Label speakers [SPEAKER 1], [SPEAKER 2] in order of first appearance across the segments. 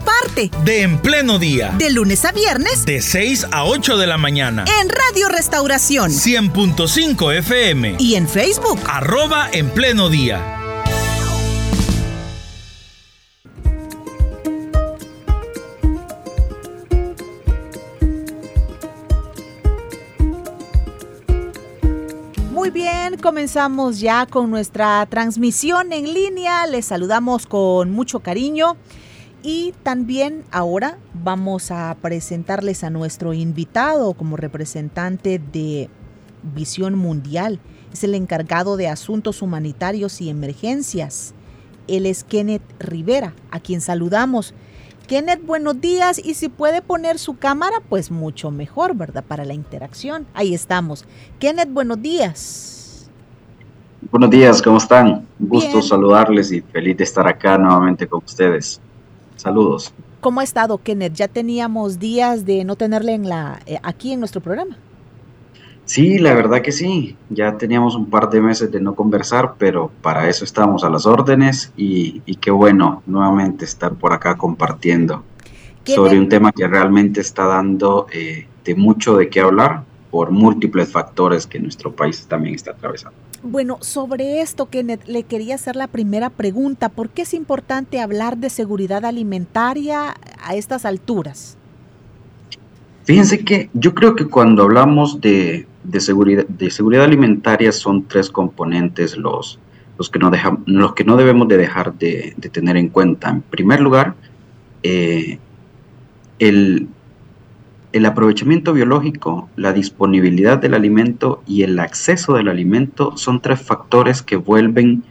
[SPEAKER 1] parte
[SPEAKER 2] de En Pleno Día.
[SPEAKER 1] De lunes a viernes.
[SPEAKER 2] De 6 a 8 de la mañana.
[SPEAKER 1] En Radio Restauración.
[SPEAKER 2] 100.5 FM.
[SPEAKER 1] Y en Facebook.
[SPEAKER 2] Arroba En Pleno Día.
[SPEAKER 1] Muy bien, comenzamos ya con nuestra transmisión en línea. Les saludamos con mucho cariño. Y también ahora vamos a presentarles a nuestro invitado como representante de Visión Mundial. Es el encargado de asuntos humanitarios y emergencias. Él es Kenneth Rivera, a quien saludamos. Kenneth, buenos días y si puede poner su cámara, pues mucho mejor, ¿verdad? Para la interacción. Ahí estamos. Kenneth, buenos días.
[SPEAKER 3] Buenos días, ¿cómo están? Un gusto saludarles y feliz de estar acá nuevamente con ustedes. Saludos.
[SPEAKER 1] ¿Cómo ha estado, Kenneth? Ya teníamos días de no tenerle en la, eh, aquí en nuestro programa.
[SPEAKER 3] Sí, la verdad que sí. Ya teníamos un par de meses de no conversar, pero para eso estamos a las órdenes y, qué bueno nuevamente estar por acá compartiendo sobre un tema que realmente está dando eh, de mucho de qué hablar por múltiples factores que nuestro país también está atravesando.
[SPEAKER 1] Bueno, sobre esto, Kenneth, le quería hacer la primera pregunta. ¿Por qué es importante hablar de seguridad alimentaria a estas alturas?
[SPEAKER 3] Fíjense que yo creo que cuando hablamos de, seguridad, de seguridad alimentaria son tres componentes los, los, que, no los que no debemos de dejar de, tener en cuenta. En primer lugar, eh, el, el aprovechamiento biológico, la disponibilidad del alimento y el acceso del alimento son tres factores que vuelven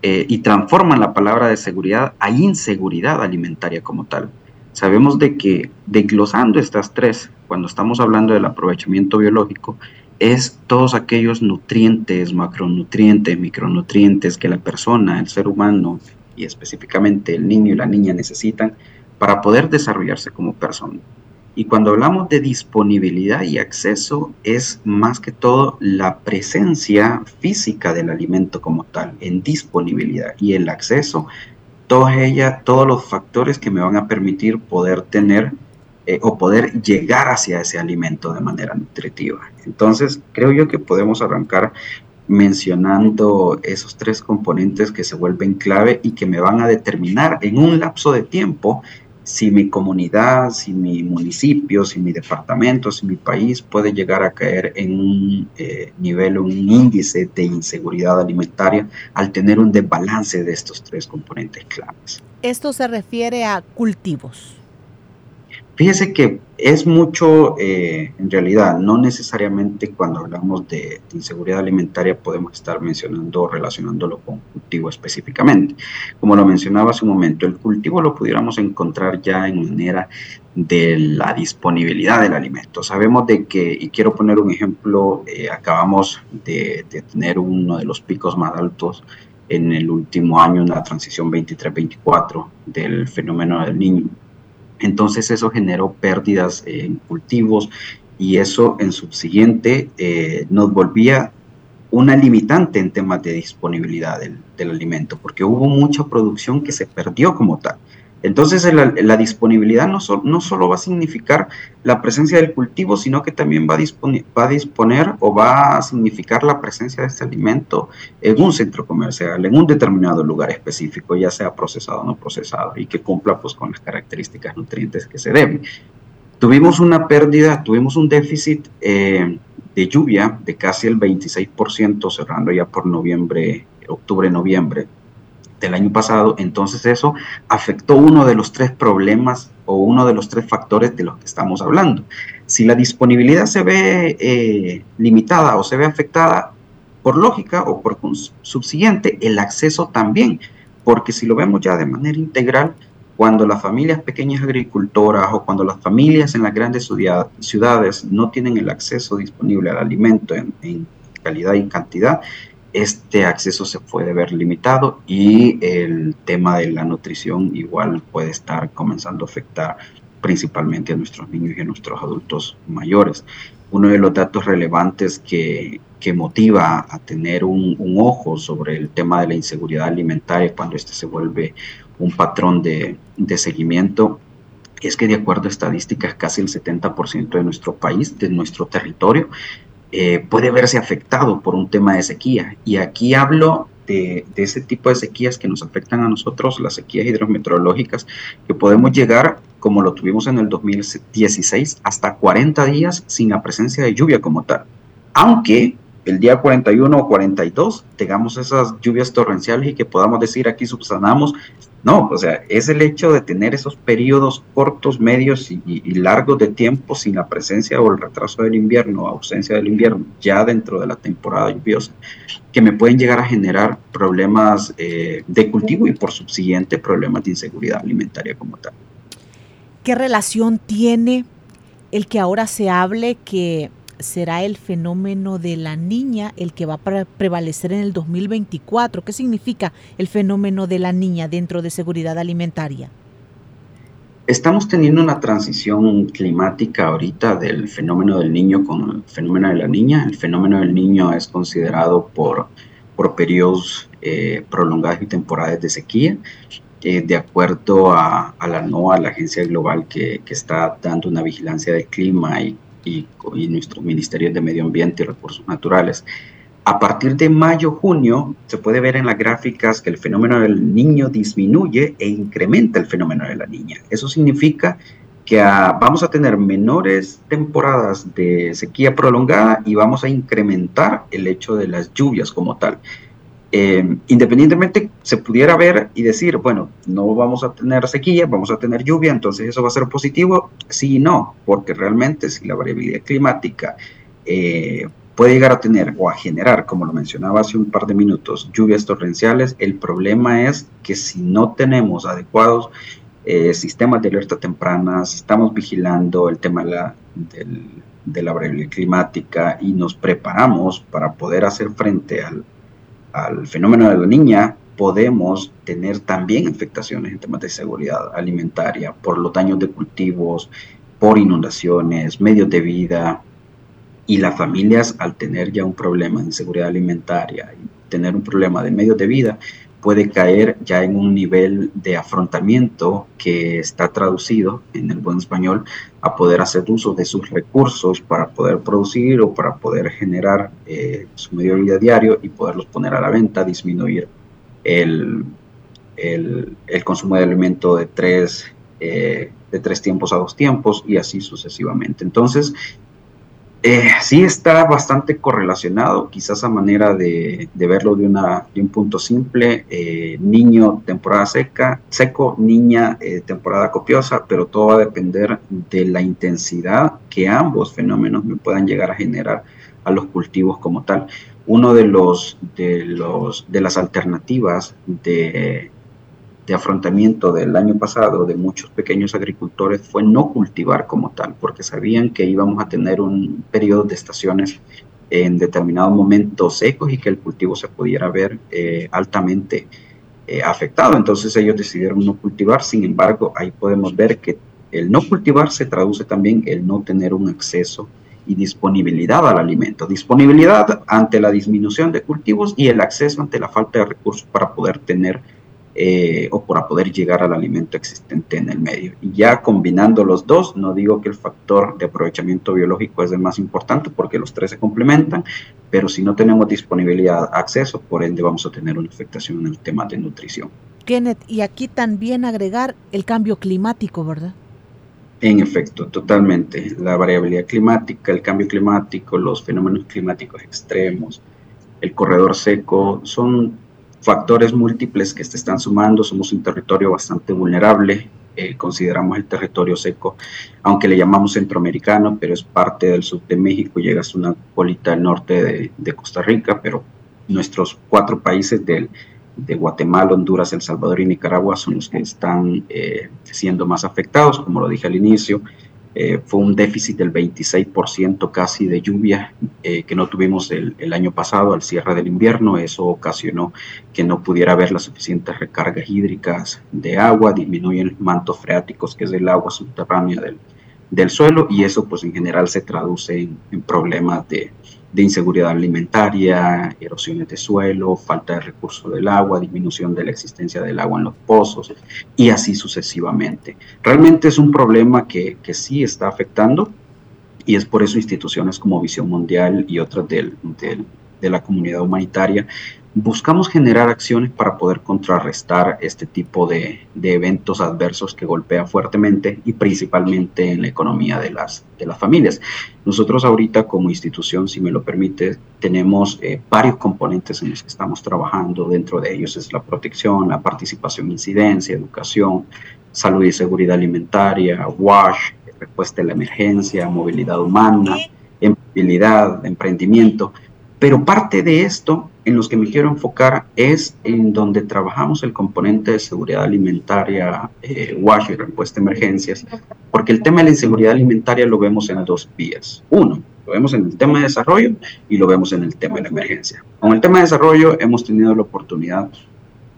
[SPEAKER 3] eh, y transforman la palabra de seguridad a inseguridad alimentaria como tal. Sabemos de que desglosando estas tres, cuando estamos hablando del aprovechamiento biológico, es todos aquellos nutrientes, macronutrientes, micronutrientes que la persona, el ser humano y específicamente el niño y la niña necesitan para poder desarrollarse como persona. Y cuando hablamos de disponibilidad y acceso, es más que todo la presencia física del alimento como tal, en disponibilidad y el acceso, todas ellas, todos los factores que me van a permitir poder tener eh, o poder llegar hacia ese alimento de manera nutritiva. Entonces, creo yo que podemos arrancar mencionando esos tres componentes que se vuelven clave y que me van a determinar en un lapso de tiempo si mi comunidad, si mi municipio, si mi departamento, si mi país puede llegar a caer en un eh, nivel, un índice de inseguridad alimentaria al tener un desbalance de estos tres componentes claves.
[SPEAKER 1] Esto se refiere a cultivos.
[SPEAKER 3] Fíjese que es mucho, eh, en realidad, no necesariamente cuando hablamos de, inseguridad alimentaria podemos estar mencionando o relacionándolo con cultivo específicamente. Como lo mencionaba hace un momento, el cultivo lo pudiéramos encontrar ya en manera de la disponibilidad del alimento. Sabemos de que, y quiero poner un ejemplo, eh, acabamos de, de tener uno de los picos más altos en el último año, en la transición 23-24 del fenómeno del niño entonces eso generó pérdidas en cultivos y eso en subsiguiente eh, nos volvía una limitante en temas de disponibilidad del, alimento, porque hubo mucha producción que se perdió como tal. Entonces la, disponibilidad no, solo va a significar la presencia del cultivo, sino que también va a, disponer o va a significar la presencia de este alimento en un centro comercial, en un determinado lugar específico, ya sea procesado o no procesado, y que cumpla pues, con las características nutrientes que se deben. Tuvimos una pérdida, tuvimos un déficit eh, de lluvia de casi el 26%, cerrando ya por noviembre, octubre, noviembre del año pasado, entonces eso afectó uno de los tres problemas o uno de los tres factores de los que estamos hablando. Si la disponibilidad se ve eh, limitada o se ve afectada, por lógica o por subsiguiente, el acceso también, porque si lo vemos ya de manera integral, cuando las familias pequeñas agricultoras o cuando las familias en las grandes ciudades no tienen el acceso disponible al alimento en calidad y cantidad, este acceso se puede ver limitado y el tema de la nutrición igual puede estar comenzando a afectar principalmente a nuestros niños y a nuestros adultos mayores. Uno de los datos relevantes que, que motiva a tener un, un, ojo sobre el tema de la inseguridad alimentaria cuando este se vuelve un patrón de, de seguimiento es que de acuerdo a estadísticas casi el 70% de nuestro país, de nuestro territorio, eh, puede verse afectado por un tema de sequía. Y aquí hablo de, de, ese tipo de sequías que nos afectan a nosotros, las sequías hidrometeorológicas, que podemos llegar, como lo tuvimos en el 2016, hasta 40 días sin la presencia de lluvia como tal. Aunque el día 41 o 42 tengamos esas lluvias torrenciales y que podamos decir aquí subsanamos no, o sea, es el hecho de tener esos periodos cortos, medios y, largos de tiempo sin la presencia o el retraso del invierno, ausencia del invierno, ya dentro de la temporada lluviosa, que me pueden llegar a generar problemas eh, de cultivo y por subsiguiente problemas de inseguridad alimentaria como tal.
[SPEAKER 1] ¿Qué relación tiene el que ahora se hable que será el fenómeno de la niña el que va a prevalecer en el 2024. ¿Qué significa el fenómeno de la niña dentro de seguridad alimentaria?
[SPEAKER 3] Estamos teniendo una transición climática ahorita del fenómeno del niño con el fenómeno de la niña. El fenómeno del niño es considerado por, por periodos eh, prolongados y temporadas de sequía. Eh, de acuerdo a, a, la NOAA, la agencia global que, que está dando una vigilancia del clima y y, nuestro Ministerio de Medio Ambiente y Recursos Naturales. A partir de mayo-junio se puede ver en las gráficas que el fenómeno del niño disminuye e incrementa el fenómeno de la niña. Eso significa que a, vamos a tener menores temporadas de sequía prolongada y vamos a incrementar el hecho de las lluvias como tal eh, independientemente se pudiera ver y decir, bueno, no vamos a tener sequía, vamos a tener lluvia, entonces eso va a ser positivo, sí y no, porque realmente si la variabilidad climática eh, puede llegar a tener o a generar, como lo mencionaba hace un par de minutos, lluvias torrenciales, el problema es que si no tenemos adecuados eh, sistemas de alerta temprana, si estamos vigilando el tema de la, de la variabilidad climática y nos preparamos para poder hacer frente al al fenómeno de la niña, podemos tener también afectaciones en temas de seguridad alimentaria por los daños de cultivos, por inundaciones, medios de vida. Y las familias, al tener ya un problema de seguridad alimentaria y tener un problema de medios de vida, puede caer ya en un nivel de afrontamiento que está traducido en el buen español a poder hacer uso de sus recursos para poder producir o para poder generar eh, su medio de vida diario y poderlos poner a la venta, disminuir el, el, el consumo de alimento de tres, eh, de tres tiempos a dos tiempos y así sucesivamente. Entonces, eh, sí está bastante correlacionado, quizás a manera de, verlo de, una, de, un punto simple, eh, niño temporada seca, seco, niña eh, temporada copiosa, pero todo va a depender de la intensidad que ambos fenómenos me puedan llegar a generar a los cultivos como tal. Uno de los de los de las alternativas de de afrontamiento del año pasado de muchos pequeños agricultores fue no cultivar como tal, porque sabían que íbamos a tener un periodo de estaciones en determinados momentos secos y que el cultivo se pudiera ver eh, altamente eh, afectado. Entonces ellos decidieron no cultivar, sin embargo, ahí podemos ver que el no cultivar se traduce también el no tener un acceso y disponibilidad al alimento. Disponibilidad ante la disminución de cultivos y el acceso ante la falta de recursos para poder tener eh, o para poder llegar al alimento existente en el medio. Y ya combinando los dos, no digo que el factor de aprovechamiento biológico es el más importante porque los tres se complementan, pero si no tenemos disponibilidad, acceso, por ende vamos a tener una afectación en el tema de nutrición.
[SPEAKER 1] Kenneth, y aquí también agregar el cambio climático, ¿verdad?
[SPEAKER 3] En efecto, totalmente. La variabilidad climática, el cambio climático, los fenómenos climáticos extremos, el corredor seco, son factores múltiples que se están sumando. Somos un territorio bastante vulnerable. Eh, consideramos el territorio seco, aunque le llamamos centroamericano, pero es parte del sur de México, llega hasta una bolita del norte de, de, Costa Rica, pero nuestros cuatro países del, de Guatemala, Honduras, El Salvador y Nicaragua son los que están eh, siendo más afectados, como lo dije al inicio. Eh, fue un déficit del 26% casi de lluvia eh, que no tuvimos el, año pasado al cierre del invierno. Eso ocasionó que no pudiera haber las suficientes recargas hídricas de agua, disminuyen los mantos freáticos, que es el agua subterránea del, del suelo, y eso pues en general se traduce en problemas de, de inseguridad alimentaria, erosiones de suelo, falta de recurso del agua, disminución de la existencia del agua en los pozos y así sucesivamente. Realmente es un problema que, que sí está afectando y es por eso instituciones como Visión Mundial y otras del, de la comunidad humanitaria buscamos generar acciones para poder contrarrestar este tipo de, de, eventos adversos que golpean fuertemente y principalmente en la economía de las, de las familias. Nosotros ahorita como institución, si me lo permite, tenemos eh, varios componentes en los que estamos trabajando. Dentro de ellos es la protección, la participación, incidencia, educación, salud y seguridad alimentaria, WASH, respuesta a la emergencia, movilidad humana, empleabilidad, emprendimiento. Pero parte de esto en los que me quiero enfocar es en donde trabajamos el componente de seguridad alimentaria, eh, WASH y respuesta a emergencias, porque el tema de la inseguridad alimentaria lo vemos en dos vías. Uno, lo vemos en el tema de desarrollo y lo vemos en el tema de la emergencia. Con el tema de desarrollo hemos tenido la oportunidad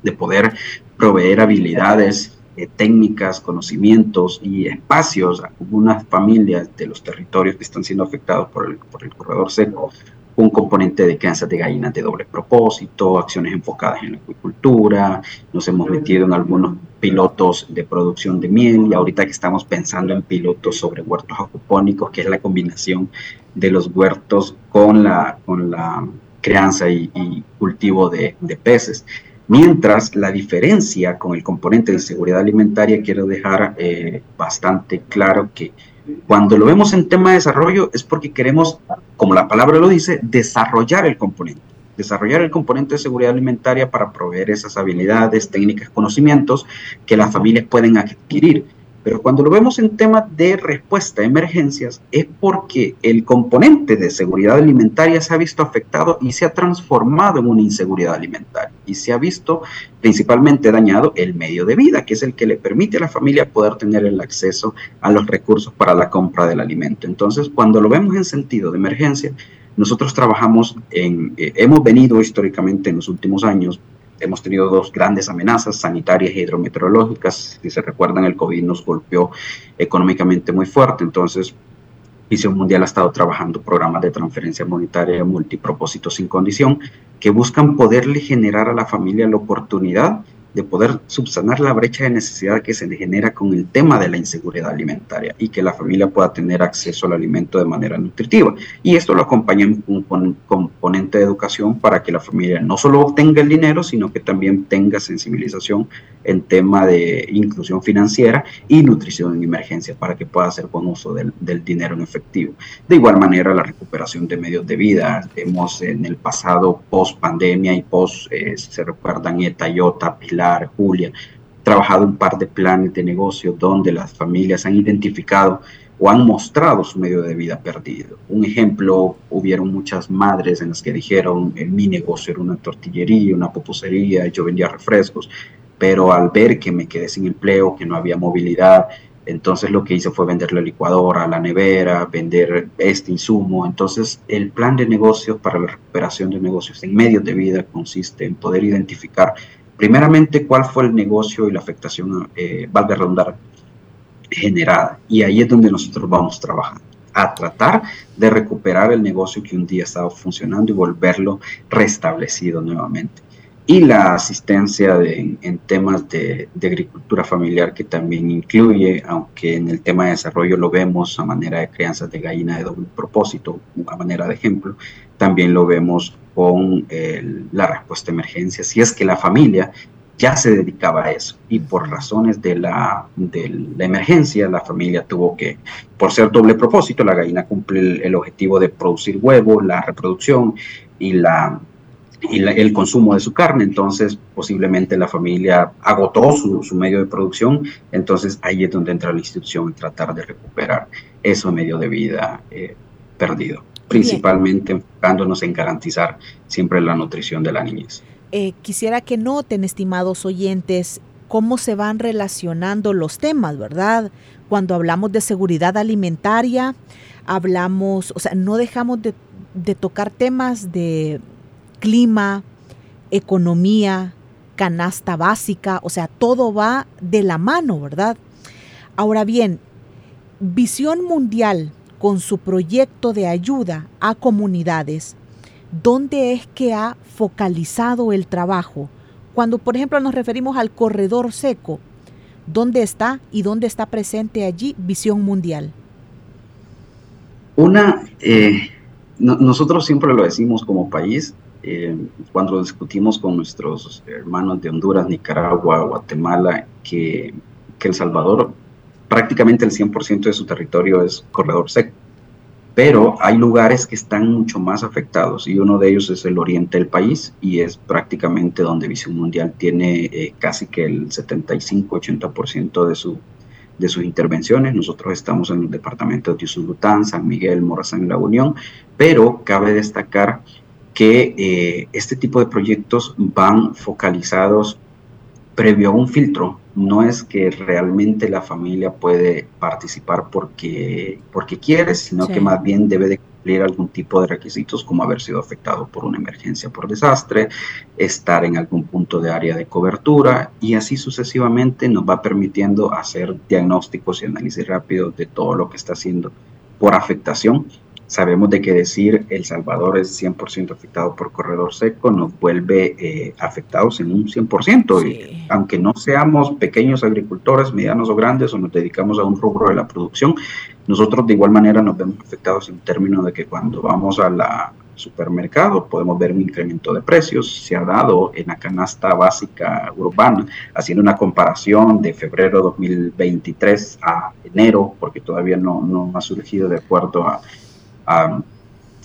[SPEAKER 3] de poder proveer habilidades eh, técnicas, conocimientos y espacios a algunas familias de los territorios que están siendo afectados por el, por el corredor seco un componente de crianzas de gallinas de doble propósito, acciones enfocadas en la acuicultura, nos hemos metido en algunos pilotos de producción de miel y ahorita que estamos pensando en pilotos sobre huertos acupónicos, que es la combinación de los huertos con la, con la crianza y, y cultivo de, de peces. Mientras la diferencia con el componente de seguridad alimentaria, quiero dejar eh, bastante claro que cuando lo vemos en tema de desarrollo es porque queremos, como la palabra lo dice, desarrollar el componente. Desarrollar el componente de seguridad alimentaria para proveer esas habilidades, técnicas, conocimientos que las familias pueden adquirir pero cuando lo vemos en temas de respuesta a emergencias es porque el componente de seguridad alimentaria se ha visto afectado y se ha transformado en una inseguridad alimentaria y se ha visto principalmente dañado el medio de vida, que es el que le permite a la familia poder tener el acceso a los recursos para la compra del alimento. Entonces, cuando lo vemos en sentido de emergencia, nosotros trabajamos en, eh, hemos venido históricamente en los últimos años hemos tenido dos grandes amenazas sanitarias y hidrometeorológicas. Si se recuerdan, el COVID nos golpeó económicamente muy fuerte. Entonces, Visión Mundial ha estado trabajando programas de transferencia monetaria multipropósito sin condición que buscan poderle generar a la familia la oportunidad de poder subsanar la brecha de necesidad que se le genera con el tema de la inseguridad alimentaria y que la familia pueda tener acceso al alimento de manera nutritiva. Y esto lo acompaña un componente de educación para que la familia no solo obtenga el dinero, sino que también tenga sensibilización en tema de inclusión financiera y nutrición en emergencia para que pueda hacer buen uso del, del dinero en efectivo. De igual manera, la recuperación de medios de vida. Hemos en el pasado, post pandemia y post, eh, se recuerdan, ETA, IOTA, Pilar, Julia, trabajado un par de planes de negocio donde las familias han identificado o han mostrado su medio de vida perdido. Un ejemplo, hubieron muchas madres en las que dijeron, mi negocio era una tortillería, una pupusería, yo vendía refrescos, pero al ver que me quedé sin empleo, que no había movilidad, entonces lo que hice fue vender la licuadora, la nevera, vender este insumo. Entonces el plan de negocios para la recuperación de negocios en medios de vida consiste en poder identificar primeramente cuál fue el negocio y la afectación, eh, valga redundar, generada. Y ahí es donde nosotros vamos trabajando, a tratar de recuperar el negocio que un día estaba funcionando y volverlo restablecido nuevamente. Y la asistencia en temas de, agricultura familiar que también incluye, aunque en el tema de desarrollo lo vemos a manera de crianzas de gallina de doble propósito, a manera de ejemplo, también lo vemos con la respuesta a emergencia, si es que la familia ya se dedicaba a eso y por razones de la, de la emergencia la familia tuvo que, por ser doble propósito, la gallina cumple el objetivo de producir huevos, la reproducción y la y la, el consumo de su carne, entonces posiblemente la familia agotó su, su, medio de producción, entonces ahí es donde entra la institución en tratar de recuperar ese medio de vida eh, perdido principalmente Bien. enfocándonos en garantizar siempre la nutrición de la niñez.
[SPEAKER 1] Eh, quisiera que noten, estimados oyentes, cómo se van relacionando los temas, ¿verdad? cuando hablamos de seguridad alimentaria, hablamos, o sea, no dejamos de, de tocar temas de clima, economía, canasta básica, o sea, todo va de la mano, ¿verdad? Ahora bien, Visión Mundial con su proyecto de ayuda a comunidades, ¿dónde es que ha focalizado el trabajo? Cuando, por ejemplo, nos referimos al corredor seco, ¿dónde está y dónde está presente allí Visión Mundial?
[SPEAKER 3] Una, eh, nosotros siempre lo decimos como país, eh, cuando discutimos con nuestros hermanos de Honduras, Nicaragua, Guatemala, que, El Salvador prácticamente el 100% de su territorio es corredor seco. Pero hay lugares que están mucho más afectados y uno de ellos es el oriente del país y es prácticamente donde Visión Mundial tiene eh, casi que el 75-80% de, su, de sus intervenciones. Nosotros estamos en los departamentos de Usulután, San Miguel, Morazán y La Unión, pero cabe destacar que eh, este tipo de proyectos van focalizados previo a un filtro. No es que realmente la familia puede participar porque, porque quiere, sino que más bien debe de cumplir algún tipo de requisitos como haber sido afectado por una emergencia por desastre, estar en algún punto de área de cobertura y así sucesivamente nos va permitiendo hacer diagnósticos y análisis rápidos de todo lo que está haciendo por afectación Sabemos de que decir El Salvador es 100% afectado por corredor seco nos vuelve eh, afectados en un 100%. Y aunque no seamos pequeños agricultores, medianos o grandes, o nos dedicamos a un rubro de la producción, nosotros de igual manera nos vemos afectados en términos de que cuando vamos a la supermercado podemos ver un incremento de precios. Se ha dado en la canasta básica urbana, haciendo una comparación de febrero 2023 a enero, porque todavía no, no ha surgido de acuerdo a a,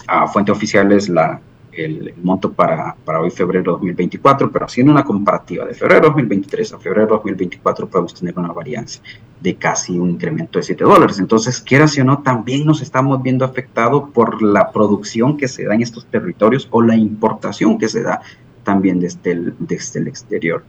[SPEAKER 3] a fuentes oficiales la, el, monto para, para, hoy, febrero 2024, pero haciendo una comparativa de febrero 2023 a febrero 2024 podemos tener una varianza de casi un incremento de 7 dólares. Entonces, quiera o no, también nos estamos viendo afectados por la producción que se da en estos territorios o la importación que se da también desde el, desde el exterior.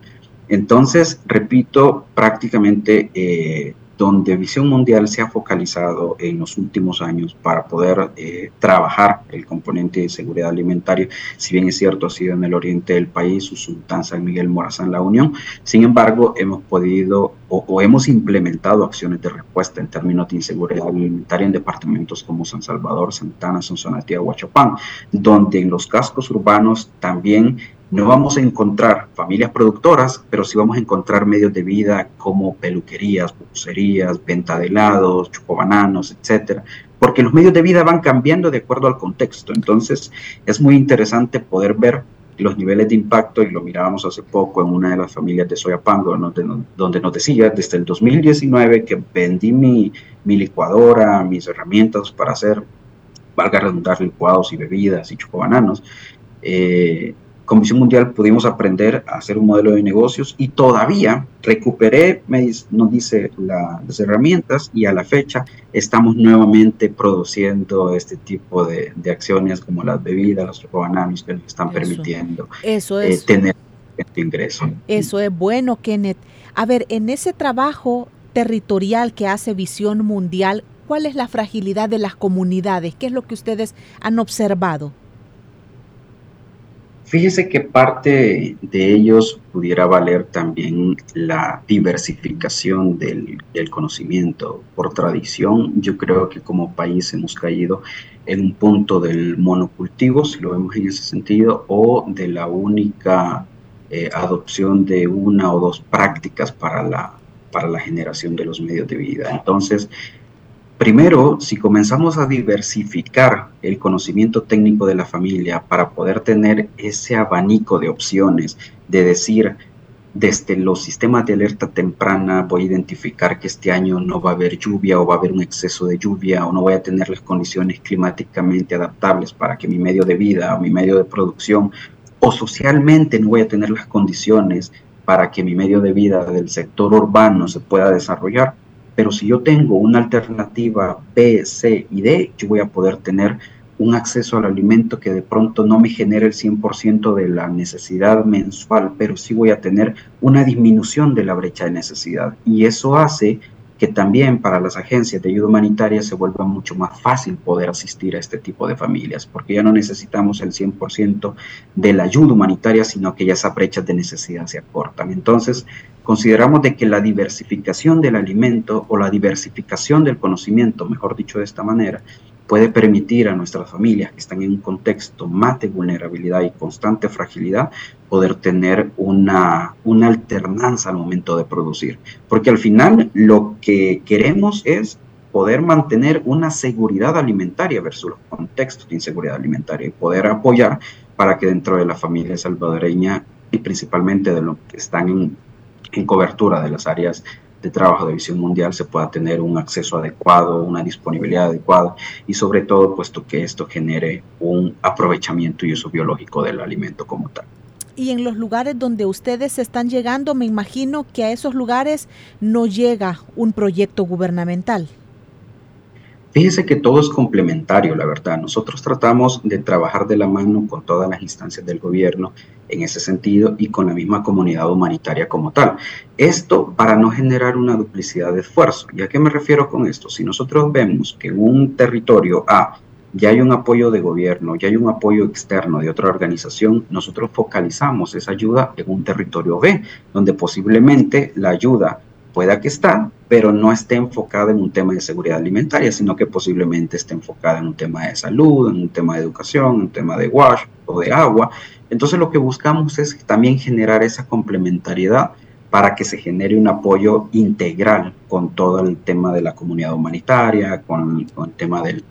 [SPEAKER 3] Entonces, repito, prácticamente eh, donde Visión Mundial se ha focalizado en los últimos años para poder eh, trabajar el componente de seguridad alimentaria, si bien es cierto ha sido en el oriente del país, su sultán San Miguel Morazán La Unión, sin embargo hemos podido o, hemos implementado acciones de respuesta en términos de inseguridad alimentaria en departamentos como San Salvador, Santana, Sonsonatía, Huachapán, donde en los cascos urbanos también no vamos a encontrar familias productoras, pero sí vamos a encontrar medios de vida como peluquerías, bucerías, venta de helados, chocobananos, etcétera, porque los medios de vida van cambiando de acuerdo al contexto. Entonces, es muy interesante poder ver los niveles de impacto, y lo mirábamos hace poco en una de las familias de Soyapango, donde, donde nos decía desde el 2019 que vendí mi, mi licuadora, mis herramientas para hacer, valga redundar, licuados y bebidas y chocobananos. Eh, Comisión Mundial pudimos aprender a hacer un modelo de negocios y todavía recuperé, nos dice las herramientas y a la fecha estamos nuevamente produciendo este tipo de, acciones como las bebidas, los chocobananos que nos están permitiendo
[SPEAKER 1] eso
[SPEAKER 3] eh, tener este ingreso.
[SPEAKER 1] Eso es bueno, Kenneth. A ver, en ese trabajo territorial que hace Visión Mundial, ¿cuál es la fragilidad de las comunidades? ¿Qué es lo que ustedes han observado?
[SPEAKER 3] Fíjese que parte de ellos pudiera valer también la diversificación del, conocimiento. Por tradición, yo creo que como país hemos caído en un punto del monocultivo, si lo vemos en ese sentido, o de la única eh, adopción de una o dos prácticas para la, para la generación de los medios de vida. Entonces, Primero, si comenzamos a diversificar el conocimiento técnico de la familia para poder tener ese abanico de opciones, de decir, desde los sistemas de alerta temprana voy a identificar que este año no va a haber lluvia o va a haber un exceso de lluvia o no voy a tener las condiciones climáticamente adaptables para que mi medio de vida o mi medio de producción o socialmente no voy a tener las condiciones para que mi medio de vida del sector urbano se pueda desarrollar pero si yo tengo una alternativa B, C y D, yo voy a poder tener un acceso al alimento que de pronto no me genere el 100% de la necesidad mensual, pero sí voy a tener una disminución de la brecha de necesidad. Y eso hace que también para las agencias de ayuda humanitaria se vuelva mucho más fácil poder asistir a este tipo de familias, porque ya no necesitamos el 100% de la ayuda humanitaria, sino que ya esas brechas de necesidad se acortan. Entonces, consideramos de que la diversificación del alimento o la diversificación del conocimiento, mejor dicho de esta manera, puede permitir a nuestras familias que están en un contexto más de vulnerabilidad y constante fragilidad poder tener una, una alternancia al momento de producir. Porque al final lo que queremos es poder mantener una seguridad alimentaria versus los contextos de inseguridad alimentaria y poder apoyar para que dentro de la familia salvadoreña y principalmente de los que están en, en cobertura de las áreas de trabajo de visión mundial se pueda tener un acceso adecuado, una disponibilidad adecuada y sobre todo puesto que esto genere un aprovechamiento y uso biológico del alimento como tal.
[SPEAKER 1] Y en los lugares donde ustedes están llegando, me imagino que a esos lugares no llega un proyecto gubernamental.
[SPEAKER 3] Fíjese que todo es complementario, la verdad. Nosotros tratamos de trabajar de la mano con todas las instancias del gobierno en ese sentido y con la misma comunidad humanitaria como tal. Esto para no generar una duplicidad de esfuerzo. ¿Y a qué me refiero con esto? Si nosotros vemos que en un territorio A ya hay un apoyo de gobierno, ya hay un apoyo externo de otra organización, nosotros focalizamos esa ayuda en un territorio B, donde posiblemente la ayuda pueda que está, pero no esté enfocada en un tema de seguridad alimentaria, sino que posiblemente esté enfocada en un tema de salud, en un tema de educación, en un tema de wash o de agua. Entonces lo que buscamos es también generar esa complementariedad para que se genere un apoyo integral con todo el tema de la comunidad humanitaria, con, el tema del,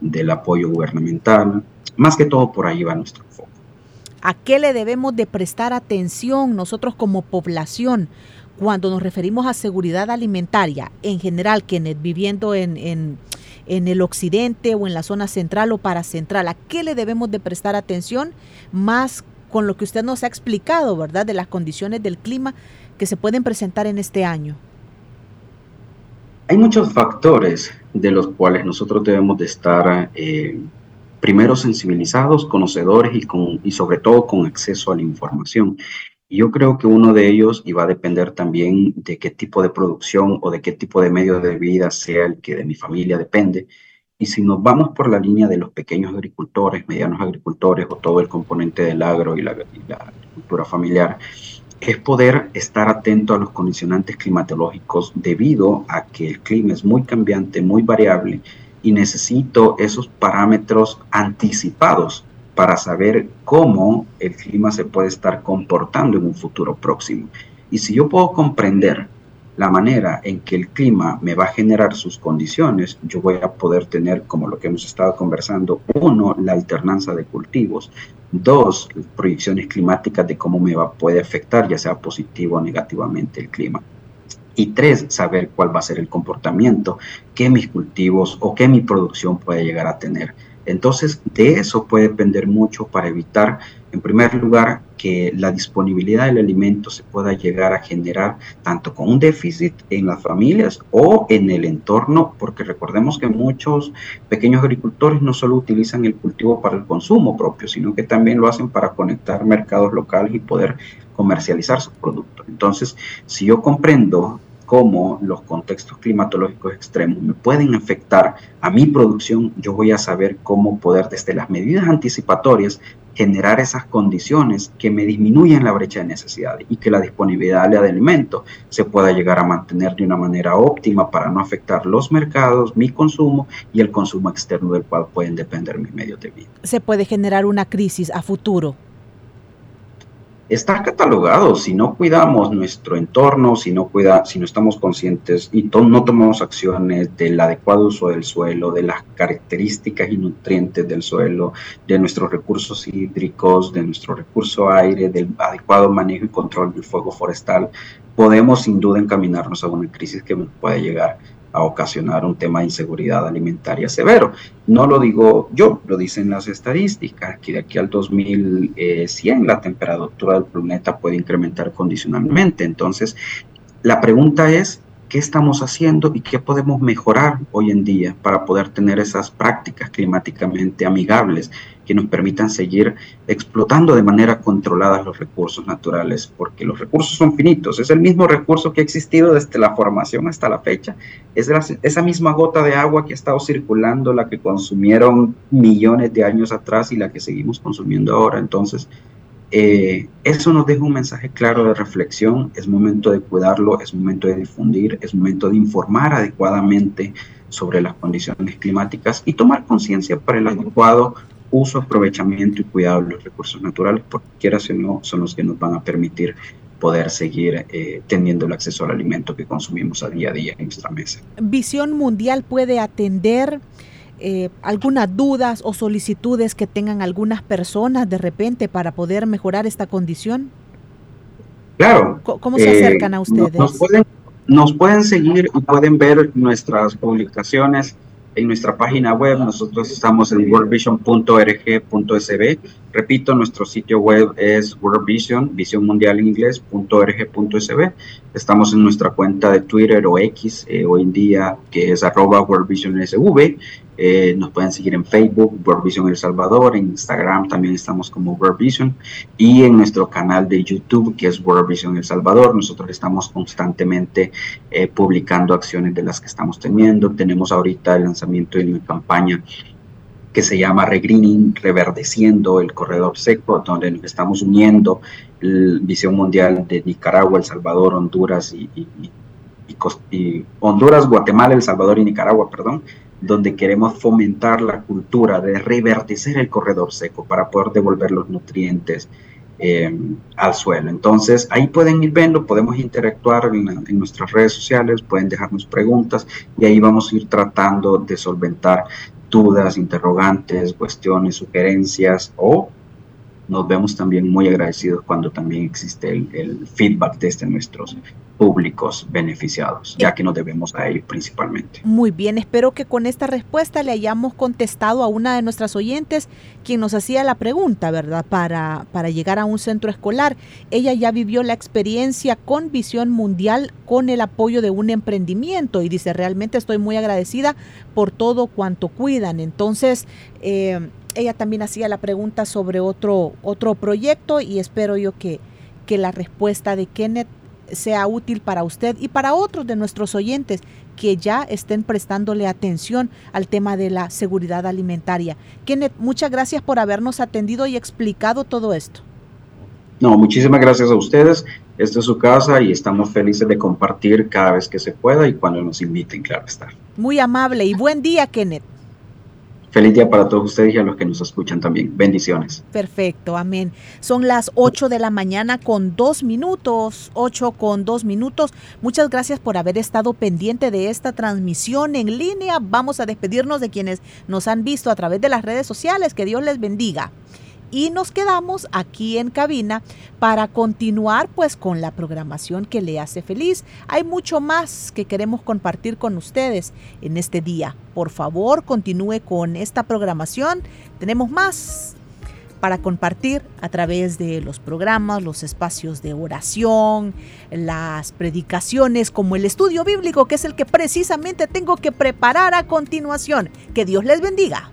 [SPEAKER 3] del apoyo gubernamental. Más que todo por ahí va nuestro foco.
[SPEAKER 1] ¿A qué le debemos de prestar atención nosotros como población? Cuando nos referimos a seguridad alimentaria, en general, quienes viviendo en, en, el occidente o en la zona central o paracentral, ¿a qué le debemos de prestar atención más con lo que usted nos ha explicado, ¿verdad? De las condiciones del clima que se pueden presentar en este año.
[SPEAKER 3] Hay muchos factores de los cuales nosotros debemos de estar eh, primero sensibilizados, conocedores y, con, y sobre todo con acceso a la información. Yo creo que uno de ellos, y va a depender también de qué tipo de producción o de qué tipo de medio de vida sea el que de mi familia depende. Y si nos vamos por la línea de los pequeños agricultores, medianos agricultores o todo el componente del agro y la, agricultura familiar, es poder estar atento a los condicionantes climatológicos debido a que el clima es muy cambiante, muy variable y necesito esos parámetros anticipados para saber cómo el clima se puede estar comportando en un futuro próximo. Y si yo puedo comprender la manera en que el clima me va a generar sus condiciones, yo voy a poder tener, como lo que hemos estado conversando, uno, la alternancia de cultivos, dos, proyecciones climáticas de cómo me va, puede afectar, ya sea positivo o negativamente el clima. Y tres, saber cuál va a ser el comportamiento que mis cultivos o que mi producción puede llegar a tener. Entonces, de eso puede depender mucho para evitar, en primer lugar, que la disponibilidad del alimento se pueda llegar a generar tanto con un déficit en las familias o en el entorno, porque recordemos que muchos pequeños agricultores no solo utilizan el cultivo para el consumo propio, sino que también lo hacen para conectar mercados locales y poder comercializar sus productos. Entonces, si yo comprendo cómo los contextos climatológicos extremos me pueden afectar a mi producción, yo voy a saber cómo poder desde las medidas anticipatorias generar esas condiciones que me disminuyan la brecha de necesidad y que la disponibilidad de alimentos se pueda llegar a mantener de una manera óptima para no afectar los mercados, mi consumo y el consumo externo del cual pueden depender mis medios de vida.
[SPEAKER 1] Se puede generar una crisis a futuro
[SPEAKER 3] está catalogado. Si no cuidamos nuestro entorno, si no, cuida, si no estamos conscientes y no tomamos acciones del adecuado uso del suelo, de las características y nutrientes del suelo, de nuestros recursos hídricos, de nuestro recurso aire, del adecuado manejo y control del fuego forestal, podemos sin duda encaminarnos a una crisis que puede llegar a ocasionar un tema de inseguridad alimentaria severo. No lo digo yo, lo dicen las estadísticas, que de aquí al 2100 la temperatura del planeta puede incrementar condicionalmente. Entonces, la pregunta es, qué estamos haciendo y qué podemos mejorar hoy en día para poder tener esas prácticas climáticamente amigables que nos permitan seguir explotando de manera controlada los recursos naturales, porque los recursos son finitos, es el mismo recurso que ha existido desde la formación hasta la fecha, es esa misma gota de agua que ha estado circulando, la que consumieron millones de años atrás y la que seguimos consumiendo ahora, entonces eh, eso nos deja un mensaje claro de reflexión, es momento de cuidarlo, es momento de difundir, es momento de informar adecuadamente sobre las condiciones climáticas y tomar conciencia para el adecuado uso, aprovechamiento y cuidado de los recursos naturales, porque quiera o no, son los que nos van a permitir poder seguir eh, teniendo el acceso al alimento que consumimos a día a día en nuestra mesa.
[SPEAKER 1] Visión Mundial puede atender eh, algunas dudas o solicitudes que tengan algunas personas de repente para poder mejorar esta condición?
[SPEAKER 3] Claro.
[SPEAKER 1] ¿Cómo, se acercan a eh, ustedes?
[SPEAKER 3] Nos pueden, nos pueden seguir y pueden ver nuestras publicaciones en nuestra página web. Nosotros estamos en worldvision.org.sb. Repito, nuestro sitio web es worldvision, visión mundial en inglés.org.sb. Estamos en nuestra cuenta de Twitter o X eh, hoy en día, que es arroba worldvisionsv. Eh, nos pueden seguir en Facebook, World Vision El Salvador, en Instagram también estamos como World Vision y en nuestro canal de YouTube que es World Vision El Salvador. Nosotros estamos constantemente eh, publicando acciones de las que estamos teniendo. Tenemos ahorita el lanzamiento de una campaña que se llama Regreening, reverdeciendo el corredor seco, donde nos estamos uniendo la visión mundial de Nicaragua, El Salvador, Honduras y, y Honduras, Guatemala, El Salvador y Nicaragua, perdón, donde queremos fomentar la cultura de reverdecer el corredor seco para poder devolver los nutrientes eh, al suelo. Entonces, ahí pueden ir viendo, podemos interactuar en, en, nuestras redes sociales, pueden dejarnos preguntas y ahí vamos a ir tratando de solventar dudas, interrogantes, cuestiones, sugerencias o nos vemos también muy agradecidos cuando también existe el, feedback desde nuestros públicos beneficiados, ya que nos debemos a ellos principalmente.
[SPEAKER 1] Muy bien, espero que con esta respuesta le hayamos contestado a una de nuestras oyentes quien nos hacía la pregunta, ¿verdad? Para, para llegar a un centro escolar. Ella ya vivió la experiencia con visión mundial con el apoyo de un emprendimiento y dice, realmente estoy muy agradecida por todo cuanto cuidan. Entonces, eh, ella también hacía la pregunta sobre otro, otro proyecto y espero yo que, que la respuesta de Kenneth sea útil para usted y para otros de nuestros oyentes que ya estén prestándole atención al tema de la seguridad alimentaria. Kenneth, muchas gracias por habernos atendido y explicado todo esto.
[SPEAKER 3] No, muchísimas gracias a ustedes. Esta es su casa y estamos felices de compartir cada vez que se pueda y cuando nos inviten, claro está.
[SPEAKER 1] Muy amable y buen día, Kenneth.
[SPEAKER 3] Feliz día para todos ustedes y a los que nos escuchan también. Bendiciones.
[SPEAKER 1] Perfecto, amén. Son las 8 de la mañana con dos minutos, 8 con dos minutos. Muchas gracias por haber estado pendiente de esta transmisión en línea. Vamos a despedirnos de quienes nos han visto a través de las redes sociales. Que Dios les bendiga y nos quedamos aquí en cabina para continuar pues con la programación que le hace feliz. Hay mucho más que queremos compartir con ustedes en este día. Por favor, continúe con esta programación. Tenemos más para compartir a través de los programas, los espacios de oración, las predicaciones, como el estudio bíblico, que es el que precisamente tengo que preparar a continuación. Que Dios les bendiga.